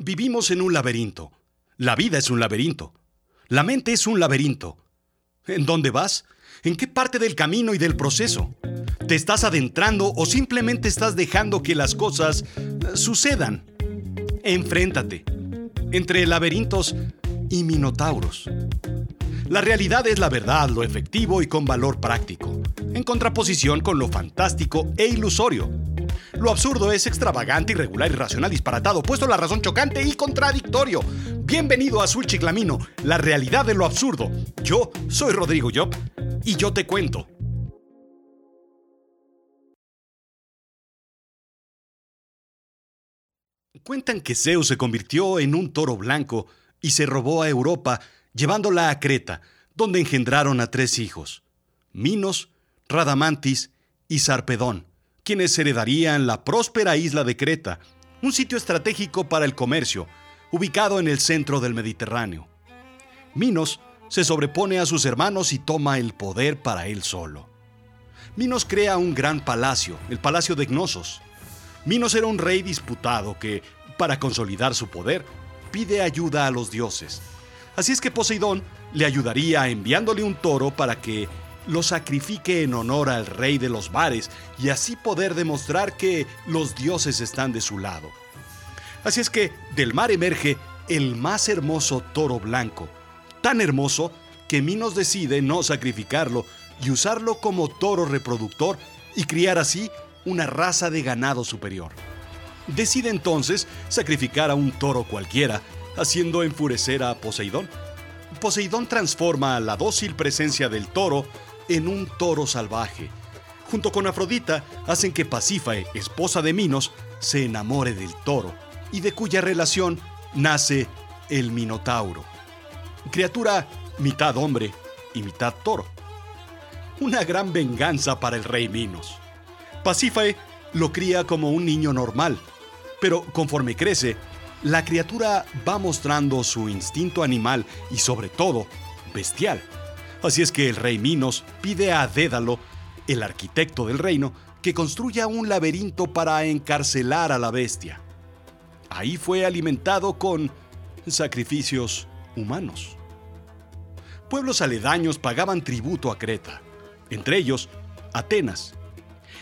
Vivimos en un laberinto. La vida es un laberinto. La mente es un laberinto. ¿En dónde vas? ¿En qué parte del camino y del proceso? ¿Te estás adentrando o simplemente estás dejando que las cosas eh, sucedan? Enfréntate. Entre laberintos y minotauros. La realidad es la verdad, lo efectivo y con valor práctico, en contraposición con lo fantástico e ilusorio. Lo absurdo es extravagante, irregular, irracional, disparatado, puesto la razón chocante y contradictorio. Bienvenido a Azul Chiclamino, la realidad de lo absurdo. Yo soy Rodrigo Job y yo te cuento. Cuentan que Zeus se convirtió en un toro blanco y se robó a Europa, llevándola a Creta, donde engendraron a tres hijos, Minos, Radamantis y Sarpedón, quienes heredarían la próspera isla de Creta, un sitio estratégico para el comercio, ubicado en el centro del Mediterráneo. Minos se sobrepone a sus hermanos y toma el poder para él solo. Minos crea un gran palacio, el Palacio de Gnosos. Minos era un rey disputado que, para consolidar su poder, pide ayuda a los dioses. Así es que Poseidón le ayudaría enviándole un toro para que lo sacrifique en honor al rey de los mares y así poder demostrar que los dioses están de su lado. Así es que del mar emerge el más hermoso toro blanco, tan hermoso que Minos decide no sacrificarlo y usarlo como toro reproductor y criar así una raza de ganado superior. Decide entonces sacrificar a un toro cualquiera, haciendo enfurecer a Poseidón. Poseidón transforma la dócil presencia del toro en un toro salvaje. Junto con Afrodita hacen que Pasífae, esposa de Minos, se enamore del toro y de cuya relación nace el Minotauro, criatura mitad hombre y mitad toro. Una gran venganza para el rey Minos. Pasífae lo cría como un niño normal, pero conforme crece, la criatura va mostrando su instinto animal y sobre todo bestial. Así es que el rey Minos pide a Dédalo, el arquitecto del reino, que construya un laberinto para encarcelar a la bestia. Ahí fue alimentado con sacrificios humanos. Pueblos aledaños pagaban tributo a Creta, entre ellos Atenas.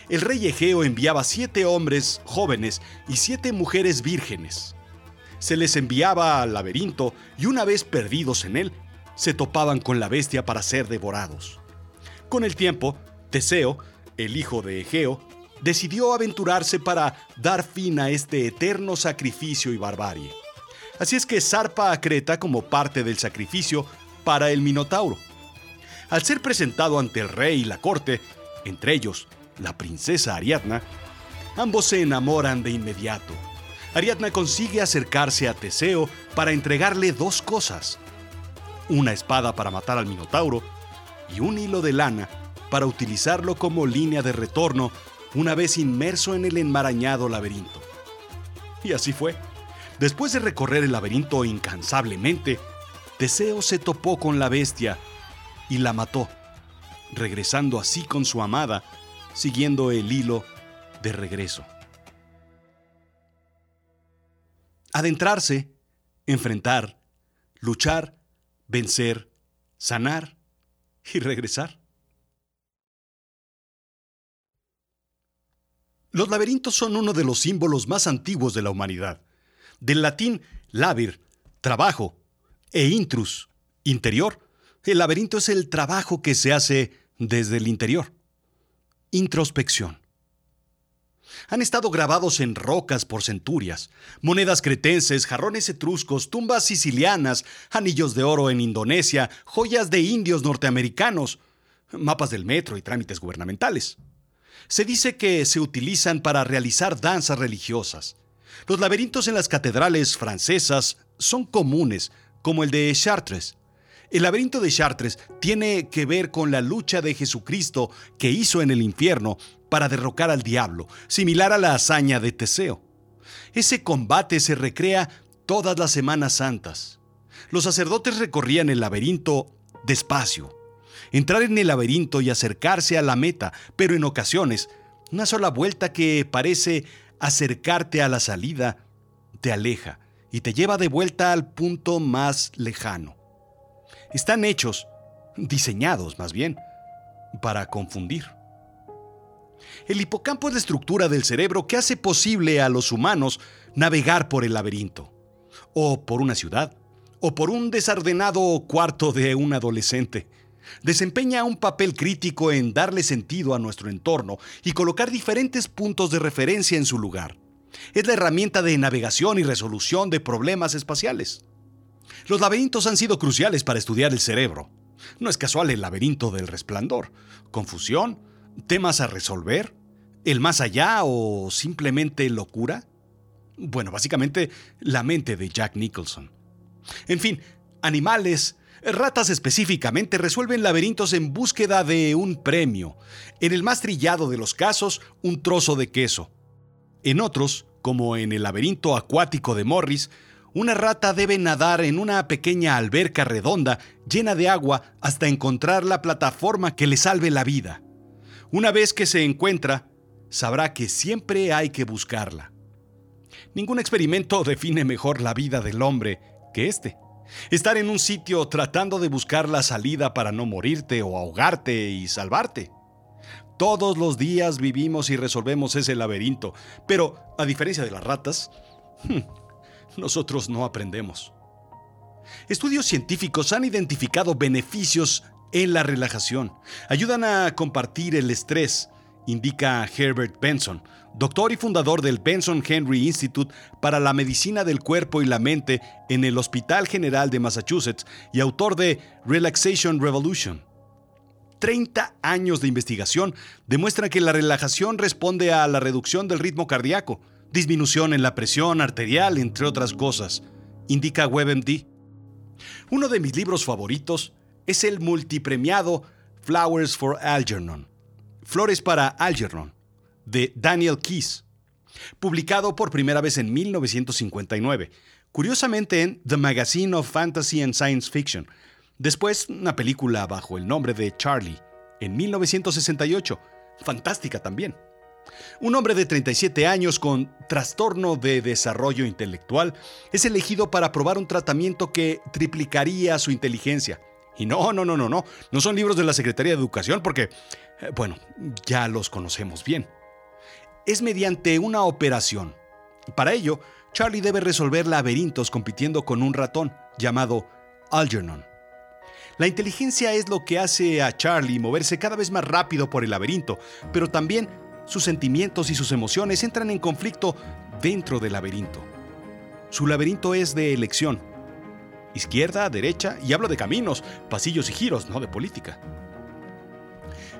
El rey Egeo enviaba siete hombres jóvenes y siete mujeres vírgenes. Se les enviaba al laberinto y una vez perdidos en él, se topaban con la bestia para ser devorados. Con el tiempo, Teseo, el hijo de Egeo, decidió aventurarse para dar fin a este eterno sacrificio y barbarie. Así es que zarpa a Creta como parte del sacrificio para el Minotauro. Al ser presentado ante el rey y la corte, entre ellos la princesa Ariadna, ambos se enamoran de inmediato. Ariadna consigue acercarse a Teseo para entregarle dos cosas. Una espada para matar al Minotauro y un hilo de lana para utilizarlo como línea de retorno una vez inmerso en el enmarañado laberinto. Y así fue. Después de recorrer el laberinto incansablemente, Teseo se topó con la bestia y la mató, regresando así con su amada, siguiendo el hilo de regreso. Adentrarse, enfrentar, luchar, vencer, sanar y regresar. Los laberintos son uno de los símbolos más antiguos de la humanidad. Del latín labir, trabajo, e intrus, interior. El laberinto es el trabajo que se hace desde el interior. Introspección. Han estado grabados en rocas por centurias, monedas cretenses, jarrones etruscos, tumbas sicilianas, anillos de oro en Indonesia, joyas de indios norteamericanos, mapas del metro y trámites gubernamentales. Se dice que se utilizan para realizar danzas religiosas. Los laberintos en las catedrales francesas son comunes, como el de Chartres. El laberinto de Chartres tiene que ver con la lucha de Jesucristo que hizo en el infierno para derrocar al diablo, similar a la hazaña de Teseo. Ese combate se recrea todas las Semanas Santas. Los sacerdotes recorrían el laberinto despacio, entrar en el laberinto y acercarse a la meta, pero en ocasiones, una sola vuelta que parece acercarte a la salida te aleja y te lleva de vuelta al punto más lejano. Están hechos, diseñados más bien, para confundir. El hipocampo es la estructura del cerebro que hace posible a los humanos navegar por el laberinto, o por una ciudad, o por un desordenado cuarto de un adolescente. Desempeña un papel crítico en darle sentido a nuestro entorno y colocar diferentes puntos de referencia en su lugar. Es la herramienta de navegación y resolución de problemas espaciales. Los laberintos han sido cruciales para estudiar el cerebro. No es casual el laberinto del resplandor. Confusión, temas a resolver, el más allá o simplemente locura. Bueno, básicamente la mente de Jack Nicholson. En fin, animales, ratas específicamente, resuelven laberintos en búsqueda de un premio. En el más trillado de los casos, un trozo de queso. En otros, como en el laberinto acuático de Morris, una rata debe nadar en una pequeña alberca redonda llena de agua hasta encontrar la plataforma que le salve la vida. Una vez que se encuentra, sabrá que siempre hay que buscarla. Ningún experimento define mejor la vida del hombre que este. Estar en un sitio tratando de buscar la salida para no morirte o ahogarte y salvarte. Todos los días vivimos y resolvemos ese laberinto, pero a diferencia de las ratas, hmm, nosotros no aprendemos. Estudios científicos han identificado beneficios en la relajación. Ayudan a compartir el estrés, indica Herbert Benson, doctor y fundador del Benson Henry Institute para la Medicina del Cuerpo y la Mente en el Hospital General de Massachusetts y autor de Relaxation Revolution. 30 años de investigación demuestran que la relajación responde a la reducción del ritmo cardíaco, disminución en la presión arterial, entre otras cosas, indica WebMD. Uno de mis libros favoritos es el multipremiado Flowers for Algernon, Flores para Algernon, de Daniel Keyes, publicado por primera vez en 1959, curiosamente en The Magazine of Fantasy and Science Fiction, después una película bajo el nombre de Charlie, en 1968, fantástica también. Un hombre de 37 años con trastorno de desarrollo intelectual es elegido para probar un tratamiento que triplicaría su inteligencia. Y no, no, no, no, no, no son libros de la Secretaría de Educación porque, eh, bueno, ya los conocemos bien. Es mediante una operación. Para ello, Charlie debe resolver laberintos compitiendo con un ratón llamado Algernon. La inteligencia es lo que hace a Charlie moverse cada vez más rápido por el laberinto, pero también sus sentimientos y sus emociones entran en conflicto dentro del laberinto. Su laberinto es de elección. Izquierda, derecha, y hablo de caminos, pasillos y giros, no de política.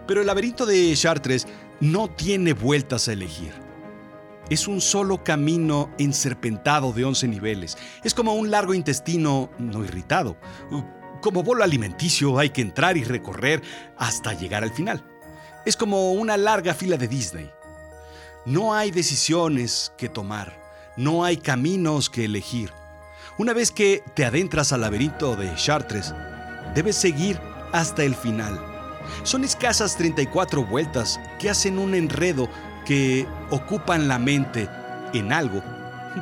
Pero el laberinto de Chartres no tiene vueltas a elegir. Es un solo camino enserpentado de 11 niveles. Es como un largo intestino no irritado. Como bolo alimenticio hay que entrar y recorrer hasta llegar al final. Es como una larga fila de Disney. No hay decisiones que tomar, no hay caminos que elegir. Una vez que te adentras al laberinto de Chartres, debes seguir hasta el final. Son escasas 34 vueltas que hacen un enredo que ocupan la mente en algo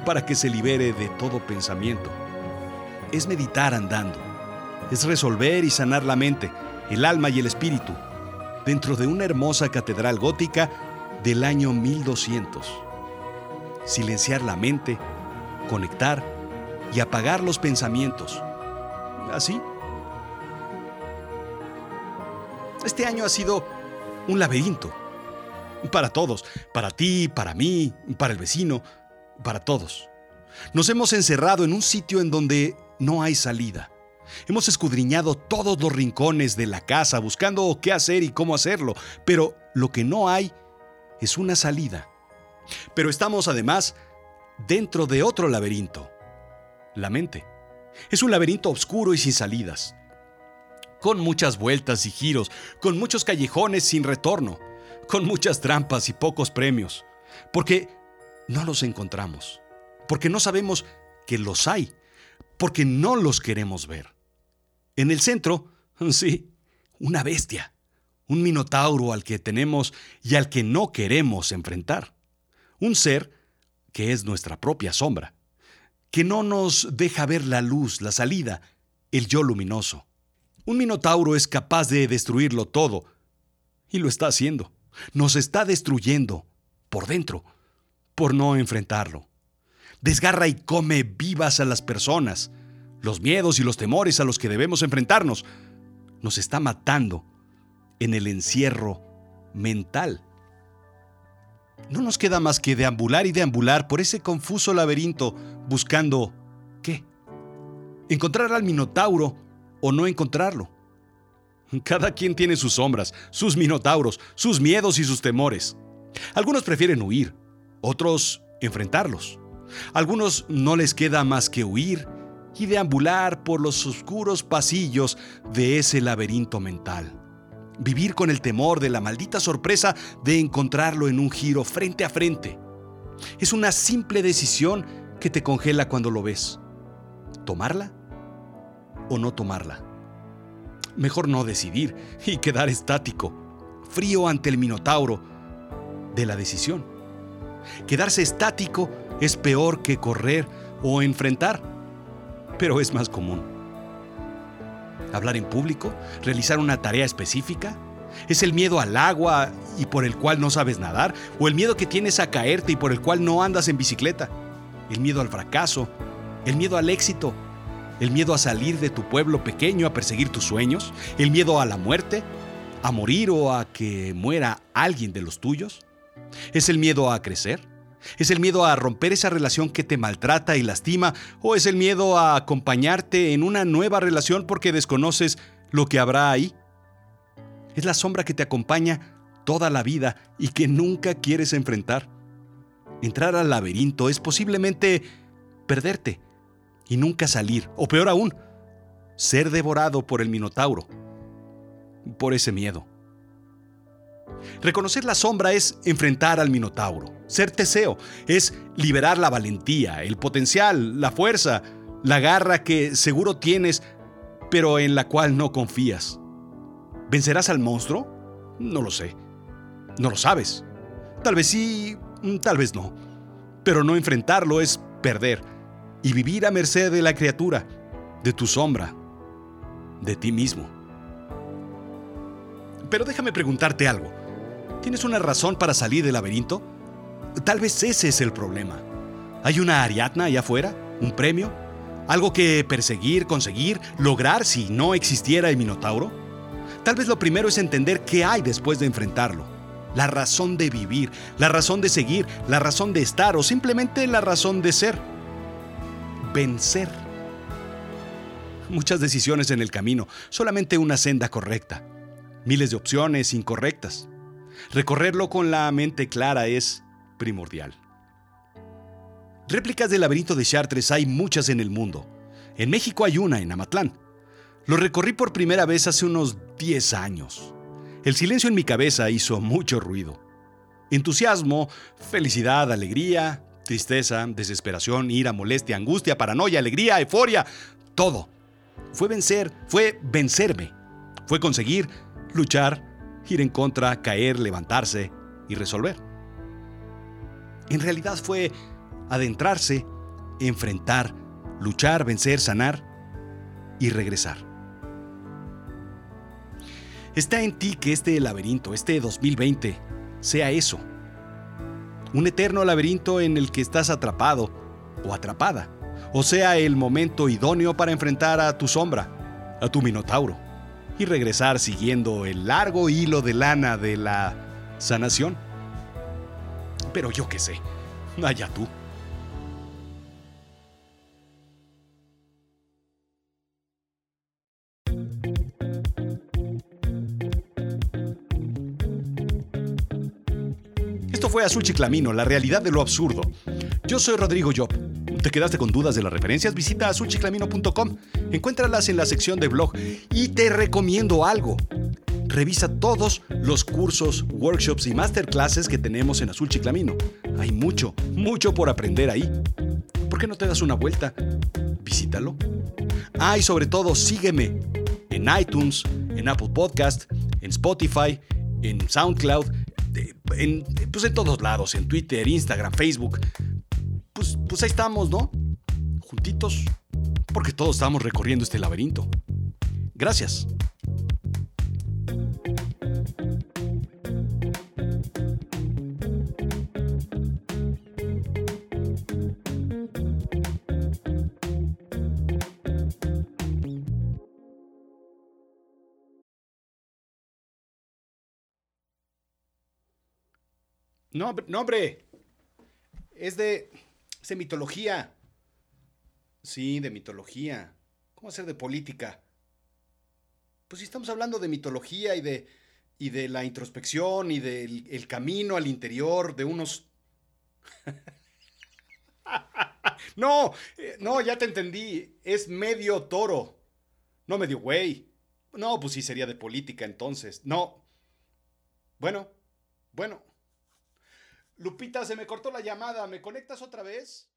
para que se libere de todo pensamiento. Es meditar andando, es resolver y sanar la mente, el alma y el espíritu dentro de una hermosa catedral gótica del año 1200. Silenciar la mente, conectar y apagar los pensamientos. ¿Así? Este año ha sido un laberinto. Para todos, para ti, para mí, para el vecino, para todos. Nos hemos encerrado en un sitio en donde no hay salida. Hemos escudriñado todos los rincones de la casa buscando qué hacer y cómo hacerlo, pero lo que no hay es una salida. Pero estamos además dentro de otro laberinto, la mente. Es un laberinto oscuro y sin salidas, con muchas vueltas y giros, con muchos callejones sin retorno, con muchas trampas y pocos premios, porque no los encontramos, porque no sabemos que los hay, porque no los queremos ver. En el centro, sí, una bestia, un minotauro al que tenemos y al que no queremos enfrentar. Un ser que es nuestra propia sombra, que no nos deja ver la luz, la salida, el yo luminoso. Un minotauro es capaz de destruirlo todo, y lo está haciendo. Nos está destruyendo por dentro, por no enfrentarlo. Desgarra y come vivas a las personas, los miedos y los temores a los que debemos enfrentarnos. Nos está matando en el encierro mental. No nos queda más que deambular y deambular por ese confuso laberinto buscando ¿qué? Encontrar al Minotauro o no encontrarlo. Cada quien tiene sus sombras, sus minotauros, sus miedos y sus temores. Algunos prefieren huir, otros enfrentarlos. Algunos no les queda más que huir y deambular por los oscuros pasillos de ese laberinto mental. Vivir con el temor de la maldita sorpresa de encontrarlo en un giro frente a frente. Es una simple decisión que te congela cuando lo ves. ¿Tomarla o no tomarla? Mejor no decidir y quedar estático, frío ante el minotauro de la decisión. Quedarse estático es peor que correr o enfrentar, pero es más común hablar en público, realizar una tarea específica? ¿Es el miedo al agua y por el cual no sabes nadar? ¿O el miedo que tienes a caerte y por el cual no andas en bicicleta? ¿El miedo al fracaso? ¿El miedo al éxito? ¿El miedo a salir de tu pueblo pequeño a perseguir tus sueños? ¿El miedo a la muerte? ¿A morir o a que muera alguien de los tuyos? ¿Es el miedo a crecer? ¿Es el miedo a romper esa relación que te maltrata y lastima? ¿O es el miedo a acompañarte en una nueva relación porque desconoces lo que habrá ahí? Es la sombra que te acompaña toda la vida y que nunca quieres enfrentar. Entrar al laberinto es posiblemente perderte y nunca salir, o peor aún, ser devorado por el Minotauro, por ese miedo. Reconocer la sombra es enfrentar al Minotauro. Ser Teseo es liberar la valentía, el potencial, la fuerza, la garra que seguro tienes, pero en la cual no confías. ¿Vencerás al monstruo? No lo sé. No lo sabes. Tal vez sí, tal vez no. Pero no enfrentarlo es perder y vivir a merced de la criatura, de tu sombra, de ti mismo. Pero déjame preguntarte algo. ¿Tienes una razón para salir del laberinto? Tal vez ese es el problema. ¿Hay una Ariadna allá afuera? ¿Un premio? ¿Algo que perseguir, conseguir, lograr si no existiera el Minotauro? Tal vez lo primero es entender qué hay después de enfrentarlo. La razón de vivir, la razón de seguir, la razón de estar o simplemente la razón de ser. Vencer. Muchas decisiones en el camino, solamente una senda correcta. Miles de opciones incorrectas. Recorrerlo con la mente clara es primordial. Réplicas del laberinto de Chartres hay muchas en el mundo. En México hay una, en Amatlán. Lo recorrí por primera vez hace unos 10 años. El silencio en mi cabeza hizo mucho ruido. Entusiasmo, felicidad, alegría, tristeza, desesperación, ira, molestia, angustia, paranoia, alegría, euforia, todo. Fue vencer, fue vencerme. Fue conseguir, luchar, ir en contra, caer, levantarse y resolver. En realidad fue adentrarse, enfrentar, luchar, vencer, sanar y regresar. Está en ti que este laberinto, este 2020, sea eso. Un eterno laberinto en el que estás atrapado o atrapada. O sea, el momento idóneo para enfrentar a tu sombra, a tu minotauro y regresar siguiendo el largo hilo de lana de la sanación. Pero yo qué sé, allá tú. Esto fue Azul Chiclamino, la realidad de lo absurdo. Yo soy Rodrigo Job. ¿Te quedaste con dudas de las referencias? Visita azulchiclamino.com. Encuéntralas en la sección de blog y te recomiendo algo. Revisa todos los cursos, workshops y masterclasses que tenemos en Azul Chiclamino. Hay mucho, mucho por aprender ahí. ¿Por qué no te das una vuelta? Visítalo. Ah, y sobre todo, sígueme en iTunes, en Apple Podcast, en Spotify, en SoundCloud, en, pues en todos lados, en Twitter, Instagram, Facebook pues, ahí estamos, ¿no? juntitos, porque todos estamos recorriendo este laberinto. Gracias. No, hombre. Es de. Es de mitología. Sí, de mitología. ¿Cómo hacer de política? Pues si estamos hablando de mitología y de. y de la introspección y del el camino al interior de unos. no, eh, no, ya te entendí. Es medio toro. No medio güey. No, pues sí sería de política entonces. No. Bueno, bueno. Lupita, se me cortó la llamada. ¿Me conectas otra vez?